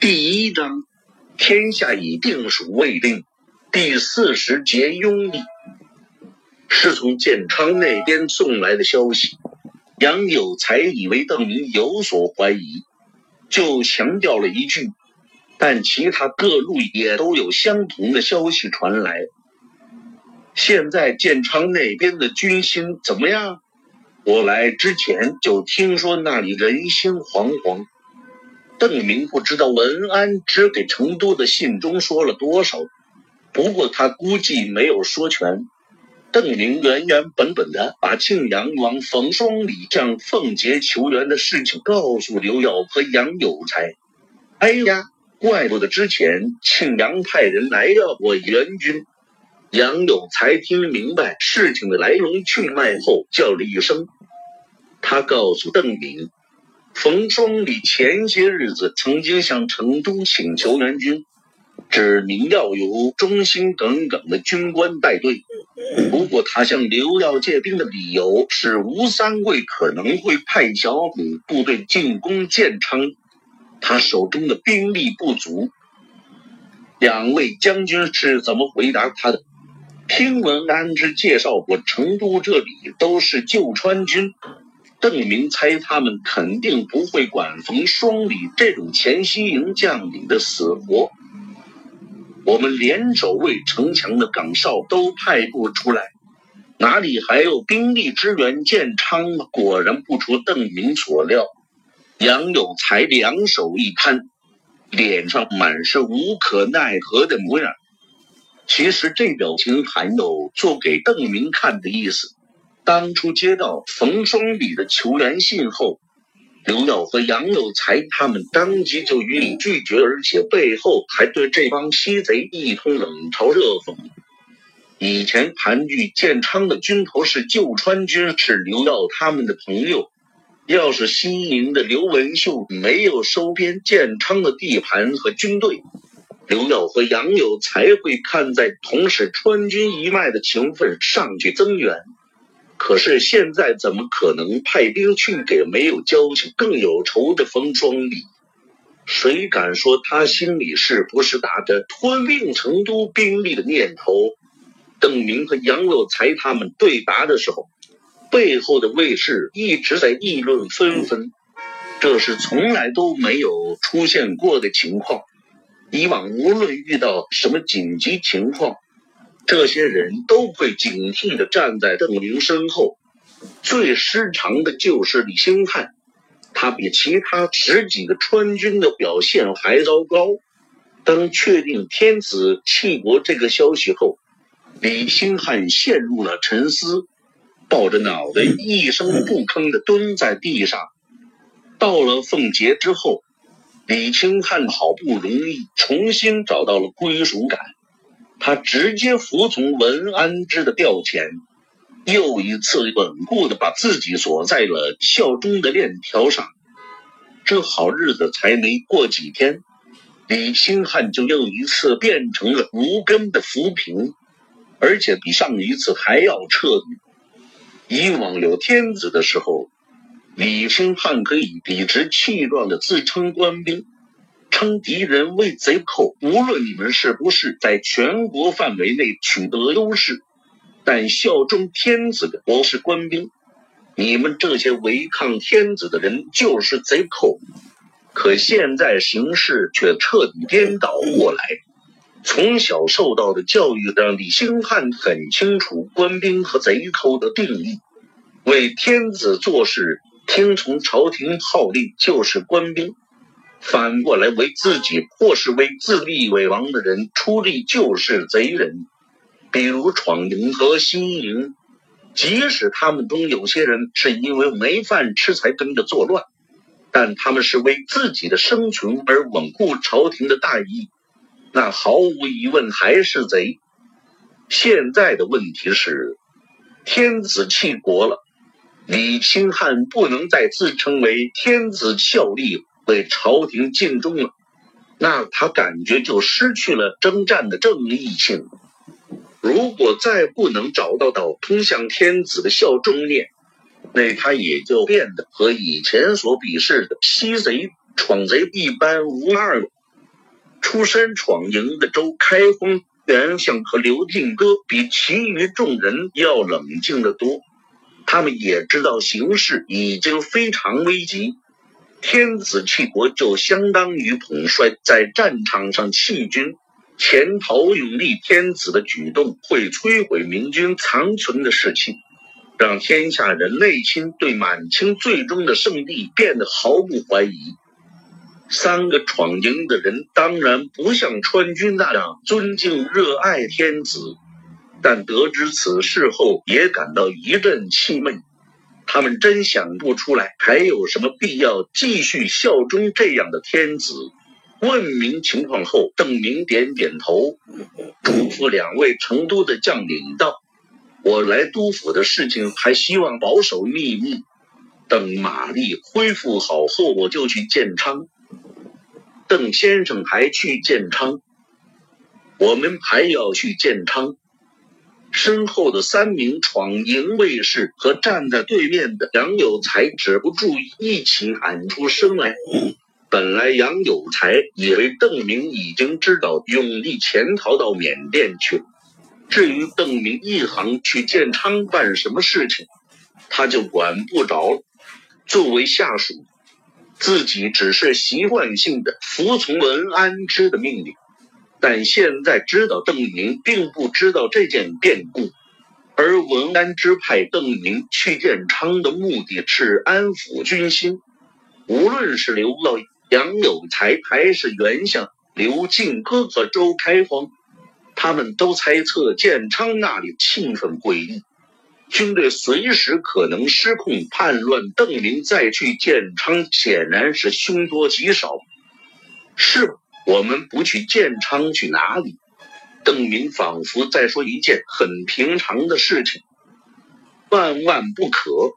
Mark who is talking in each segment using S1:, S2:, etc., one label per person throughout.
S1: 第一章，天下已定属未定。第四十节拥立，是从建昌那边送来的消息。杨有才以为邓明有所怀疑，就强调了一句。但其他各路也都有相同的消息传来。现在建昌那边的军心怎么样？我来之前就听说那里人心惶惶。邓明不知道文安之给成都的信中说了多少，不过他估计没有说全。邓明原原本本的把庆阳王冯双礼向凤节求援的事情告诉刘耀和杨有才。哎呀，怪不得之前庆阳派人来要我援军。杨有才听明白事情的来龙去脉后，叫了一声。他告诉邓明。冯双礼前些日子曾经向成都请求援军，指明要由忠心耿耿的军官带队。不过他向刘耀借兵的理由是吴三桂可能会派小股部队进攻建昌，他手中的兵力不足。两位将军是怎么回答他的？听闻安之介绍过，成都这里都是旧川军。邓明猜他们肯定不会管冯双礼这种前西营将领的死活。我们连守卫城墙的岗哨都派不出来，哪里还有兵力支援建昌？果然不出邓明所料，杨有才两手一摊，脸上满是无可奈何的模样。其实这表情还有做给邓明看的意思。当初接到冯双礼的求援信后，刘耀和杨有才他们当即就予以拒绝，而且背后还对这帮西贼一通冷嘲热讽。以前盘踞建昌的军头是旧川军，是刘耀他们的朋友。要是西宁的刘文秀没有收编建昌的地盘和军队，刘耀和杨有才会看在同是川军一脉的情分上去增援。可是现在怎么可能派兵去给没有交情、更有仇的冯双礼？谁敢说他心里是不是打着吞并成都兵力的念头？邓明和杨有才他们对答的时候，背后的卫士一直在议论纷纷，这是从来都没有出现过的情况。以往无论遇到什么紧急情况，这些人都会警惕地站在邓明身后。最失常的就是李兴汉，他比其他十几个川军的表现还糟糕。当确定天子弃国这个消息后，李兴汉陷入了沉思，抱着脑袋一声不吭地蹲在地上。到了奉节之后，李兴汉好不容易重新找到了归属感。他直接服从文安之的调遣，又一次稳固的把自己锁在了效忠的链条上。这好日子才没过几天，李兴汉就又一次变成了无根的浮萍，而且比上一次还要彻底。以往有天子的时候，李兴汉可以理直气壮的自称官兵。称敌人为贼寇，无论你们是不是在全国范围内取得优势，但效忠天子的我是官兵，你们这些违抗天子的人就是贼寇。可现在形势却彻底颠倒过来，从小受到的教育让李兴汉很清楚官兵和贼寇的定义。为天子做事，听从朝廷号令就是官兵。反过来，为自己或是为自立为王的人出力就是贼人。比如闯营和西营，即使他们中有些人是因为没饭吃才跟着作乱，但他们是为自己的生存而稳固朝廷的大义，那毫无疑问还是贼。现在的问题是，天子弃国了，李清汉不能再自称为天子效力。为朝廷尽忠了，那他感觉就失去了征战的正义性。如果再不能找到到通向天子的效忠链，那他也就变得和以前所鄙视的西贼、闯贼一般无二了。出身闯营的周开封、袁相和刘定哥比其余众人要冷静得多。他们也知道形势已经非常危急，天子弃国就相当于统帅在战场上弃军，潜逃永历天子的举动会摧毁明军残存的士气，让天下人内心对满清最终的胜利变得毫不怀疑。三个闯营的人当然不像川军那样尊敬热爱天子。但得知此事后，也感到一阵气闷。他们真想不出来，还有什么必要继续效忠这样的天子？问明情况后，邓明点点头，嘱咐两位成都的将领道：“我来督府的事情，还希望保守秘密。等玛丽恢复好后，我就去建昌。邓先生还去建昌？我们还要去建昌。”身后的三名闯营卫士和站在对面的杨有才止不住一起喊出声来。本来杨有才以为邓明已经知道永历潜逃到缅甸去了，至于邓明一行去建昌办什么事情，他就管不着了。作为下属，自己只是习惯性的服从文安之的命令。但现在知道邓明并不知道这件变故，而文安之派邓明去建昌的目的是安抚军心。无论是刘老杨有才，还是袁相刘进哥和周开荒，他们都猜测建昌那里气氛诡异，军队随时可能失控叛乱。邓明再去建昌，显然是凶多吉少，是吧？我们不去建昌，去哪里？邓明仿佛在说一件很平常的事情。万万不可！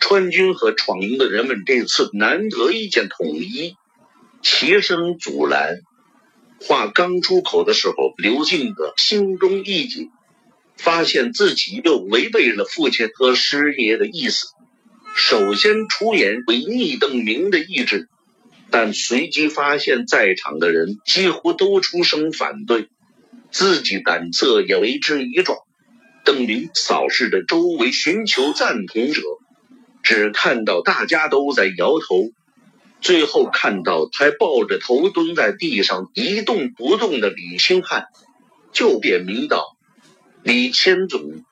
S1: 川军和闯营的人们这次难得一见统一，齐声阻拦。话刚出口的时候，刘敬德心中一紧，发现自己又违背了父亲和师爷的意思。首先出言违逆邓明的意志。但随即发现，在场的人几乎都出声反对，自己胆色也为之一壮。邓明扫视着周围，寻求赞同者，只看到大家都在摇头。最后看到他抱着头蹲在地上一动不动的李清汉，就点名道：“李千总，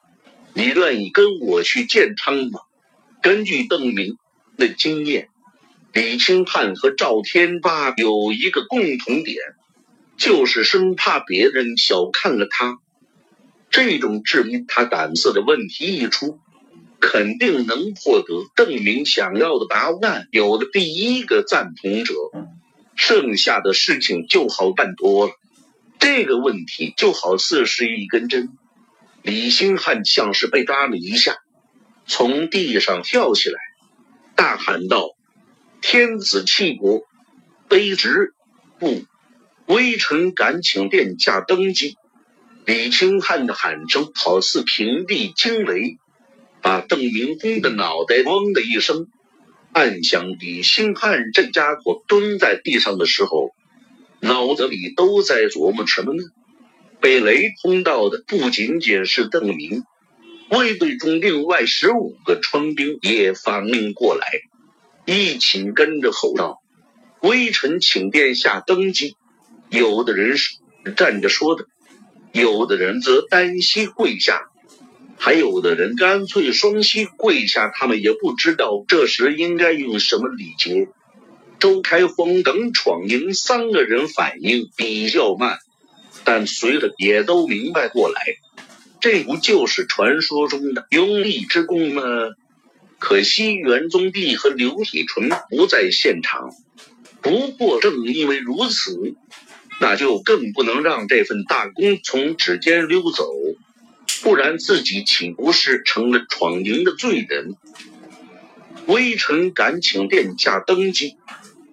S1: 你愿意跟我去建昌吗？”根据邓明的经验。李清汉和赵天霸有一个共同点，就是生怕别人小看了他。这种质疑他胆色的问题一出，肯定能获得邓明想要的答案。有了第一个赞同者，剩下的事情就好办多了。这个问题就好似是一根针，李兴汉像是被扎了一下，从地上跳起来，大喊道。天子弃国，卑职不，微臣敢请殿下登基。李清汉的喊声好似平地惊雷，把邓明公的脑袋嗡的一声。暗想：李兴汉这家伙蹲在地上的时候，脑子里都在琢磨什么呢？被雷轰到的不仅仅是邓明，卫队中另外十五个川兵也反应过来。一起跟着吼道：“微臣请殿下登基。”有的人是站着说的，有的人则单膝跪下，还有的人干脆双膝跪下。他们也不知道这时应该用什么礼节。周开封等闯营三个人反应比较慢，但随着也都明白过来，这不就是传说中的拥立之功吗？可惜元宗帝和刘体纯不在现场。不过正因为如此，那就更不能让这份大功从指尖溜走，不然自己岂不是成了闯营的罪人？微臣敢请殿下登基，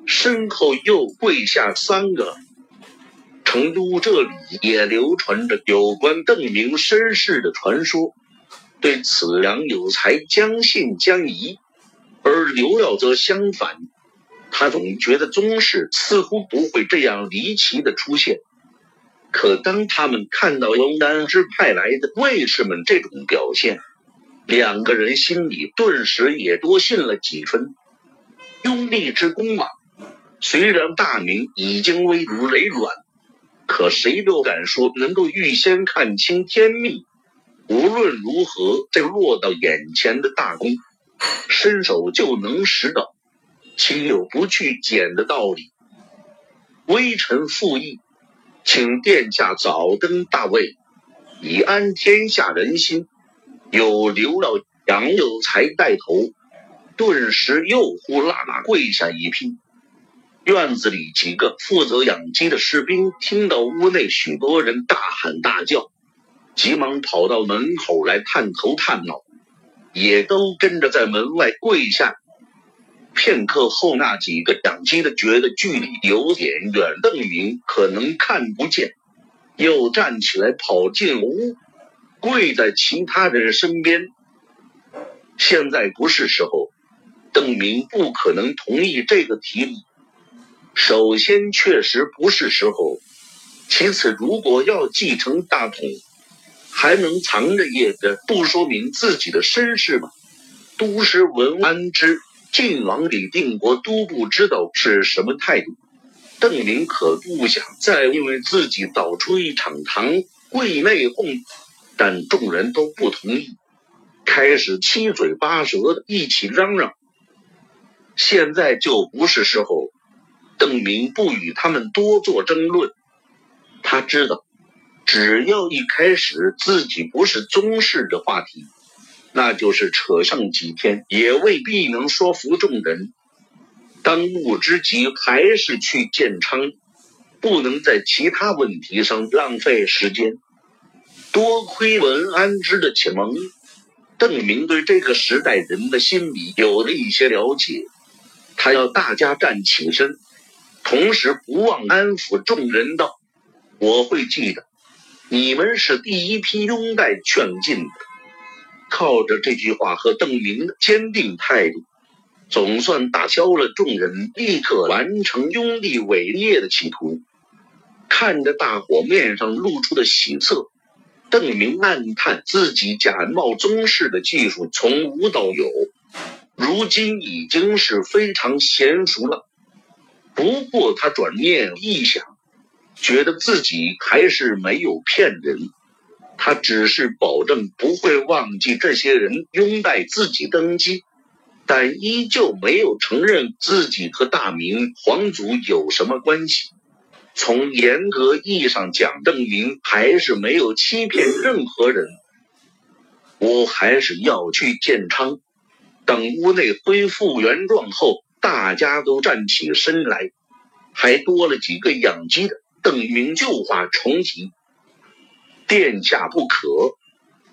S1: 身后又跪下三个。成都这里也流传着有关邓明身世的传说。对此，杨有才将信将疑，而刘耀则相反。他总觉得宗室似乎不会这样离奇的出现。可当他们看到龙丹之派来的卫士们这种表现，两个人心里顿时也多信了几分。拥立之功嘛，虽然大明已经危如累卵，可谁都敢说能够预先看清天命。无论如何，这落到眼前的大功，伸手就能拾到，岂有不去捡的道理？微臣附议。请殿下早登大位，以安天下人心。有刘老杨有才带头，顿时又呼啦啦跪下一批。院子里几个负责养鸡的士兵听到屋内许多人大喊大叫，急忙跑到门口来探头探脑，也都跟着在门外跪下。片刻后，那几个掌机的觉得距离有点远，邓明可能看不见，又站起来跑进屋，跪在其他人身边。现在不是时候，邓明不可能同意这个提议。首先，确实不是时候；其次，如果要继承大统，还能藏着掖着不说明自己的身世吗？都师文安之。晋王李定国都不知道是什么态度，邓明可不想再因为自己导出一场堂会内讧，但众人都不同意，开始七嘴八舌的一起嚷嚷。现在就不是时候，邓明不与他们多做争论，他知道，只要一开始自己不是宗室的话题。那就是扯上几天，也未必能说服众人。当务之急还是去建昌，不能在其他问题上浪费时间。多亏文安之的启蒙，邓明对这个时代人的心理有了一些了解。他要大家站起身，同时不忘安抚众人道：“我会记得，你们是第一批拥戴劝进的。”靠着这句话和邓明的坚定态度，总算打消了众人立刻完成拥立伟业的企图。看着大伙面上露出的喜色，邓明暗叹自己假冒宗室的技术从无到有，如今已经是非常娴熟了。不过他转念一想，觉得自己还是没有骗人。他只是保证不会忘记这些人拥戴自己登基，但依旧没有承认自己和大明皇族有什么关系。从严格意义上讲，邓明还是没有欺骗任何人。我还是要去建昌。等屋内恢复原状后，大家都站起身来，还多了几个养鸡的。邓明旧话重提。殿下不可！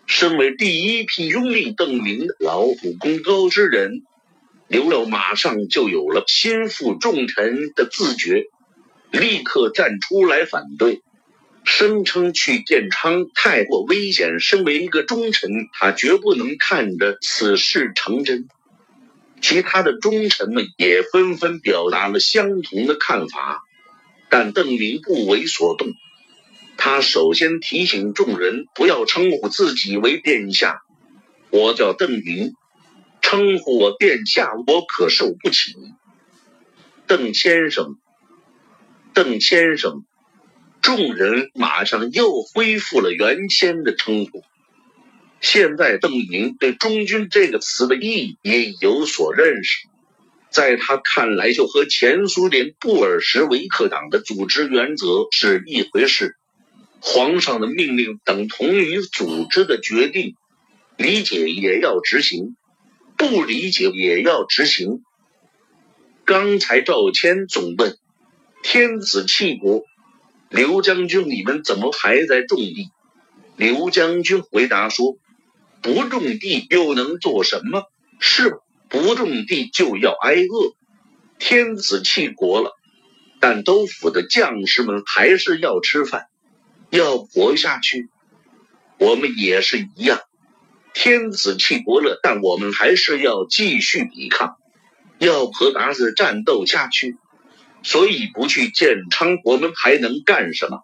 S1: 身为第一批拥立邓明的老虎功高之人，刘老马上就有了心负重臣的自觉，立刻站出来反对，声称去建昌太过危险。身为一个忠臣，他绝不能看着此事成真。其他的忠臣们也纷纷表达了相同的看法，但邓明不为所动。他首先提醒众人不要称呼自己为殿下，我叫邓明，称呼我殿下我可受不起。邓先生，邓先生，众人马上又恢复了原先的称呼。现在邓明对“忠君”这个词的意义也有所认识，在他看来，就和前苏联布尔什维克党的组织原则是一回事。皇上的命令等同于组织的决定，理解也要执行，不理解也要执行。刚才赵谦总问：“天子弃国，刘将军，你们怎么还在种地？”刘将军回答说：“不种地又能做什么？是不种地就要挨饿。天子弃国了，但都府的将士们还是要吃饭。”要活下去，我们也是一样。天子弃国了，但我们还是要继续抵抗。要和鞑子战斗下去，所以不去建昌，我们还能干什么？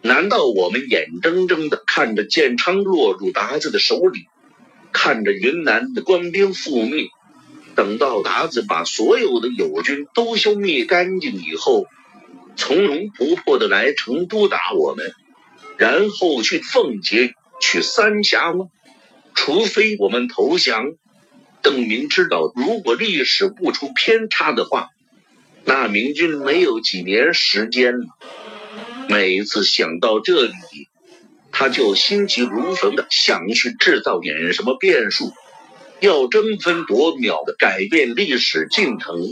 S1: 难道我们眼睁睁的看着建昌落入鞑子的手里，看着云南的官兵覆灭？等到达子把所有的友军都消灭干净以后，从容不迫的来成都打我们，然后去奉节、去三峡吗？除非我们投降。邓明知道，如果历史不出偏差的话，那明军没有几年时间了。每一次想到这里，他就心急如焚的想去制造点什么变数。要争分夺秒的改变历史进程，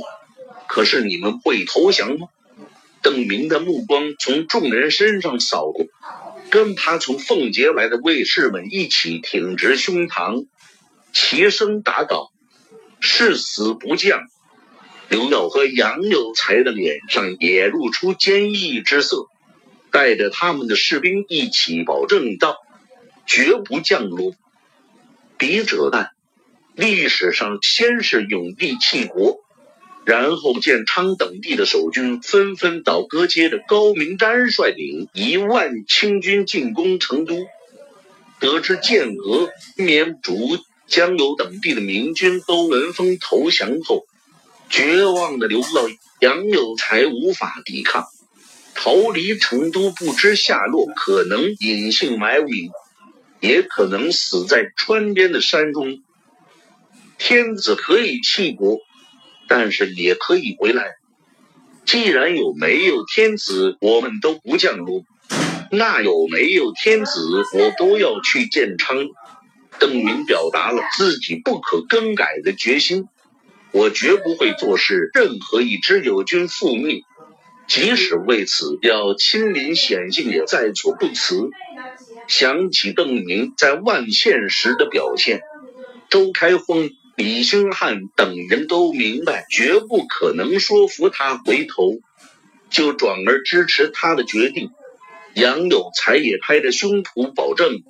S1: 可是你们会投降吗？邓明的目光从众人身上扫过，跟他从奉节来的卫士们一起挺直胸膛，齐声答道：“誓死不降。”刘耀和杨有才的脸上也露出坚毅之色，带着他们的士兵一起保证道：“绝不降落。”笔者淡。历史上先是永帝弃国，然后建昌等地的守军纷纷倒戈，接着高明瞻率领一万清军进攻成都。得知建俄、绵竹、江油等地的明军都闻风投降后，绝望的刘老杨有才无法抵抗，逃离成都，不知下落，可能隐姓埋名，也可能死在川边的山中。天子可以弃国，但是也可以回来。既然有没有天子，我们都不降落，那有没有天子，我都要去建昌。邓明表达了自己不可更改的决心。我绝不会坐视任何一支友军覆灭，即使为此要亲临险境，也在所不辞。想起邓明在万县时的表现，周开荒。李兴汉等人都明白，绝不可能说服他回头，就转而支持他的决定。杨有才也拍着胸脯保证，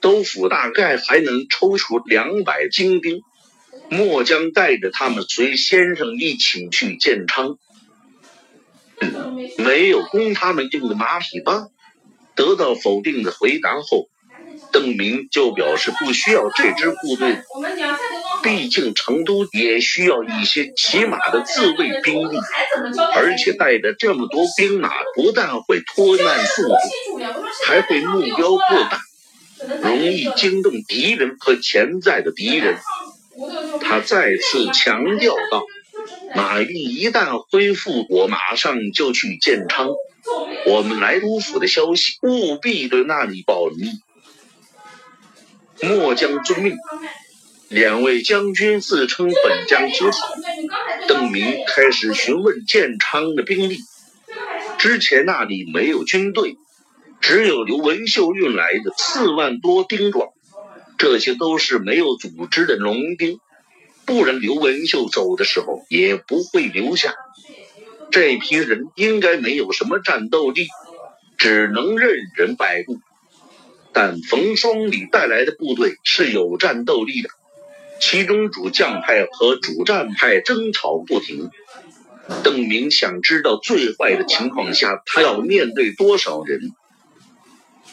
S1: 都府大概还能抽出两百精兵，末将带着他们随先生一起去建昌。没有供他们用的马匹吧？得到否定的回答后，邓明就表示不需要这支部队。毕竟成都也需要一些起码的自卫兵力，而且带着这么多兵马，不但会拖慢速度，还会目标过大，容易惊动敌人和潜在的敌人。他再次强调道：“马玉一旦恢复，我马上就去建昌。我们来都府的消息，务必对那里保密，末将遵命。”两位将军自称本将军好。邓明开始询问建昌的兵力。之前那里没有军队，只有刘文秀运来的四万多丁壮，这些都是没有组织的农兵，不然刘文秀走的时候也不会留下。这批人应该没有什么战斗力，只能任人摆布。但冯双礼带来的部队是有战斗力的。其中主将派和主战派争吵不停。邓明想知道最坏的情况下他要面对多少人。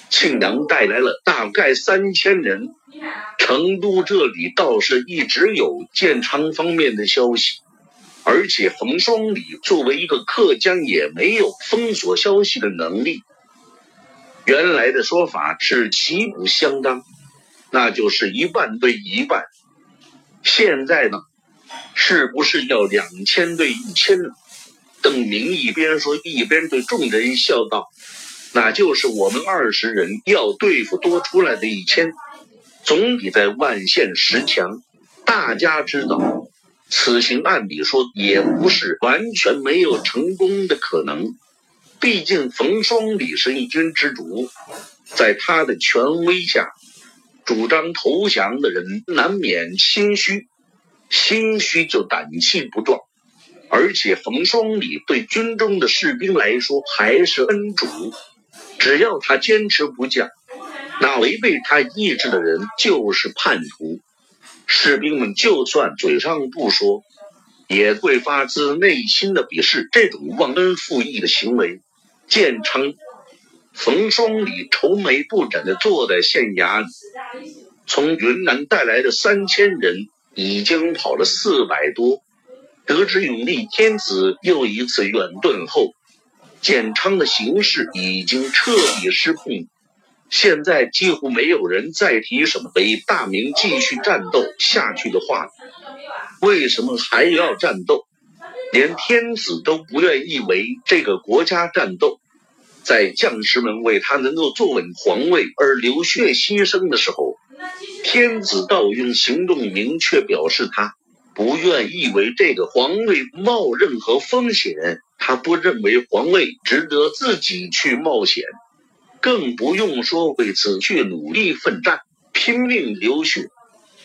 S1: 庆阳带来了大概三千人，成都这里倒是一直有建昌方面的消息，而且冯双礼作为一个客将也没有封锁消息的能力。原来的说法是旗鼓相当，那就是一半对一半。现在呢，是不是要两千对一千呢？邓明一边说，一边对众人笑道：“那就是我们二十人要对付多出来的一千，总比在万县十强。大家知道，此行按理说也不是完全没有成功的可能。毕竟冯双礼是一军之主，在他的权威下。”主张投降的人难免心虚，心虚就胆气不壮。而且冯双礼对军中的士兵来说还是恩主，只要他坚持不降，那违背他意志的人就是叛徒。士兵们就算嘴上不说，也会发自内心的鄙视这种忘恩负义的行为。建昌、冯双礼愁眉不展的坐在县衙里，从云南带来的三千人已经跑了四百多。得知永历天子又一次远遁后，建昌的形势已经彻底失控。现在几乎没有人再提什么北大明继续战斗下去的话。为什么还要战斗？连天子都不愿意为这个国家战斗。在将士们为他能够坐稳皇位而流血牺牲的时候，天子倒用行动明确表示他。不愿意为这个皇位冒任何风险，他不认为皇位值得自己去冒险，更不用说为此去努力奋战、拼命流血。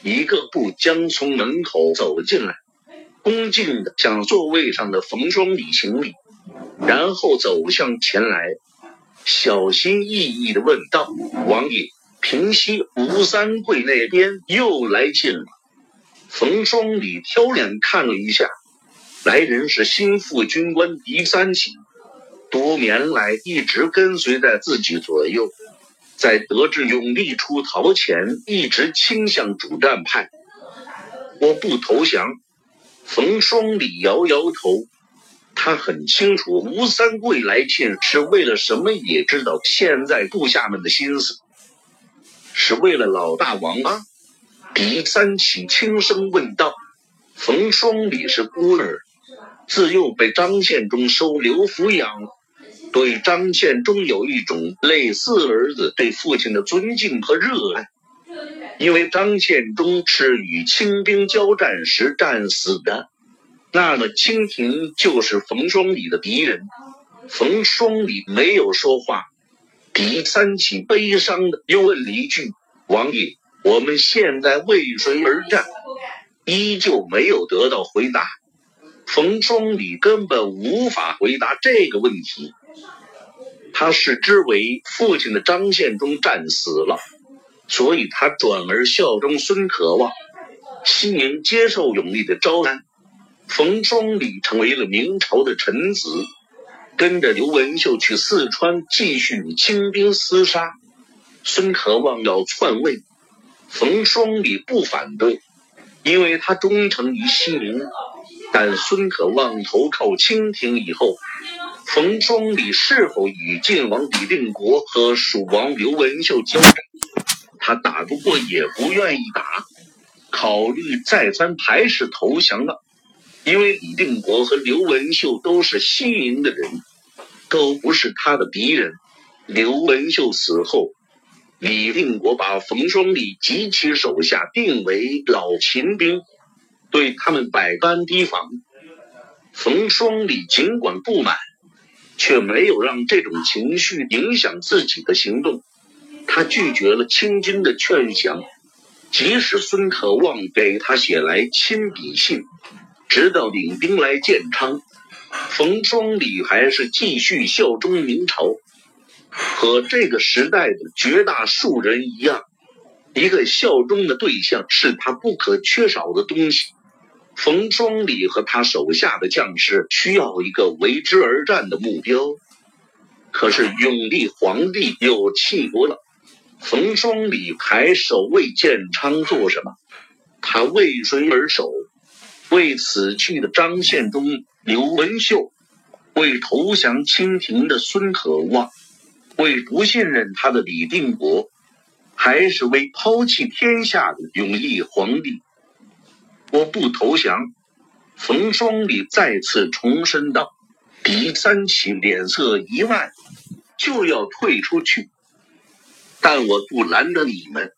S1: 一个步将从门口走进来，恭敬地向座位上的冯双礼行礼，然后走向前来，小心翼翼地问道：“王爷，平西吴三桂那边又来信了？”冯双礼挑脸看了一下，来人是心腹军官狄三喜，多年来一直跟随在自己左右，在得知永历出逃前，一直倾向主战派。我不投降。冯双礼摇摇头，他很清楚吴三桂来信是为了什么，也知道现在部下们的心思，是为了老大王吗？狄三喜轻声问道：“冯双礼是孤儿，自幼被张献忠收留抚养，对张献忠有一种类似儿子对父亲的尊敬和热爱。因为张献忠是与清兵交战时战死的，那么清廷就是冯双礼的敌人。”冯双礼没有说话。狄三起悲伤的又问了一句：“王爷。”我们现在为谁而战？依旧没有得到回答。冯双礼根本无法回答这个问题。他视之为父亲的张献忠战死了，所以他转而效忠孙可望，西宁接受永历的招安。冯双礼成为了明朝的臣子，跟着刘文秀去四川继续与清兵厮杀。孙可望要篡位。冯双礼不反对，因为他忠诚于西宁。但孙可望投靠清廷以后，冯双礼是否与晋王李定国和蜀王刘文秀交战，他打不过也不愿意打，考虑再三还是投降了。因为李定国和刘文秀都是西营的人，都不是他的敌人。刘文秀死后。李定国把冯双礼及其手下定为老秦兵，对他们百般提防。冯双礼尽管不满，却没有让这种情绪影响自己的行动。他拒绝了清军的劝降，即使孙可望给他写来亲笔信，直到领兵来建昌，冯双礼还是继续效忠明朝。和这个时代的绝大数人一样，一个效忠的对象是他不可缺少的东西。冯双礼和他手下的将士需要一个为之而战的目标。可是永历皇帝又气不了，冯双礼还守卫建昌做什么？他为谁而守？为死去的张献忠、刘文秀，为投降清廷的孙可望。为不信任他的李定国，还是为抛弃天下的永历皇帝？我不投降。冯双礼再次重申道。狄三喜脸色一暗，就要退出去，但我不拦着你们。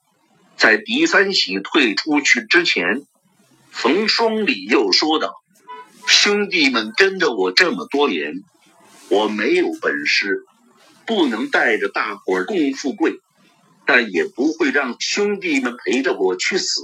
S1: 在狄三喜退出去之前，冯双礼又说道：“兄弟们跟着我这么多年，我没有本事。”不能带着大伙儿共富贵，但也不会让兄弟们陪着我去死。